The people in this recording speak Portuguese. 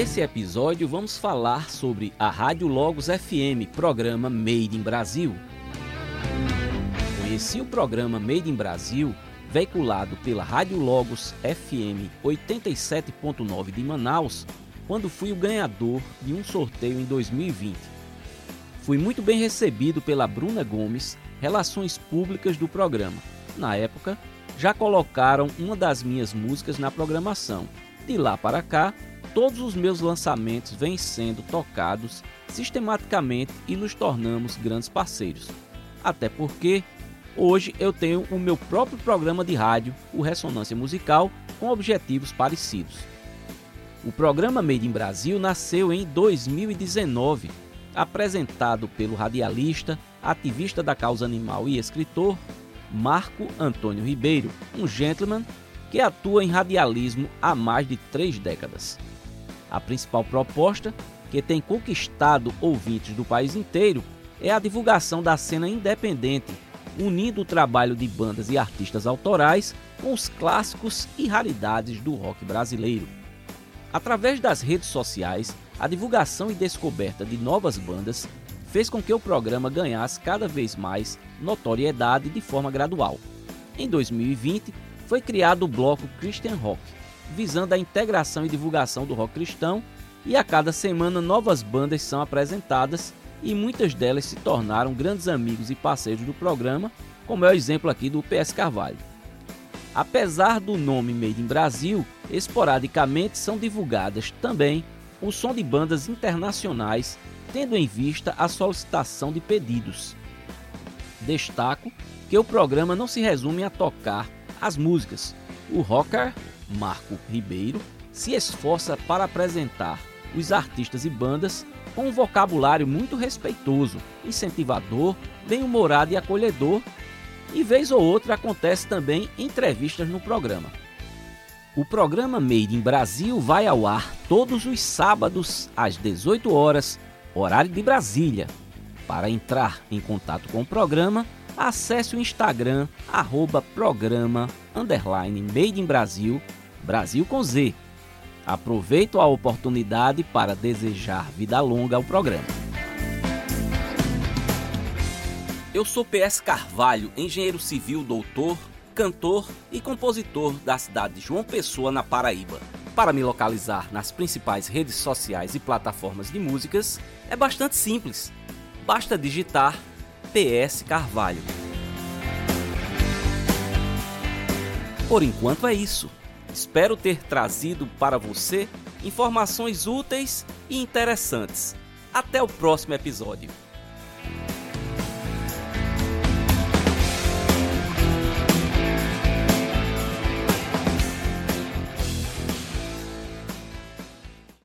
Nesse episódio vamos falar sobre a Rádio Logos FM, programa Made in Brasil. Conheci o programa Made in Brasil, veiculado pela Rádio Logos FM 87.9 de Manaus, quando fui o ganhador de um sorteio em 2020. Fui muito bem recebido pela Bruna Gomes, Relações Públicas do programa. Na época, já colocaram uma das minhas músicas na programação. De lá para cá, todos os meus lançamentos vêm sendo tocados sistematicamente e nos tornamos grandes parceiros. Até porque hoje eu tenho o meu próprio programa de rádio, o Ressonância Musical, com objetivos parecidos. O programa Made in Brasil nasceu em 2019, apresentado pelo radialista, ativista da causa animal e escritor Marco Antônio Ribeiro, um gentleman que atua em radialismo há mais de três décadas. A principal proposta, que tem conquistado ouvintes do país inteiro, é a divulgação da cena independente, unindo o trabalho de bandas e artistas autorais com os clássicos e raridades do rock brasileiro. Através das redes sociais, a divulgação e descoberta de novas bandas fez com que o programa ganhasse cada vez mais notoriedade de forma gradual. Em 2020, foi criado o bloco Christian Rock, visando a integração e divulgação do rock cristão, e a cada semana novas bandas são apresentadas e muitas delas se tornaram grandes amigos e parceiros do programa, como é o exemplo aqui do PS Carvalho. Apesar do nome Made in Brasil, esporadicamente são divulgadas também o som de bandas internacionais, tendo em vista a solicitação de pedidos. Destaco que o programa não se resume a tocar as músicas. O rocker Marco Ribeiro, se esforça para apresentar os artistas e bandas com um vocabulário muito respeitoso, incentivador, bem-humorado e acolhedor, e vez ou outra acontece também entrevistas no programa. O programa Made in Brasil vai ao ar todos os sábados às 18 horas, horário de Brasília. Para entrar em contato com o programa, acesse o Instagram arroba programa underline Made in Brasil Brasil com Z. Aproveito a oportunidade para desejar vida longa ao programa. Eu sou PS Carvalho, engenheiro civil, doutor, cantor e compositor da cidade de João Pessoa, na Paraíba. Para me localizar nas principais redes sociais e plataformas de músicas é bastante simples. Basta digitar PS Carvalho. Por enquanto é isso. Espero ter trazido para você informações úteis e interessantes. Até o próximo episódio.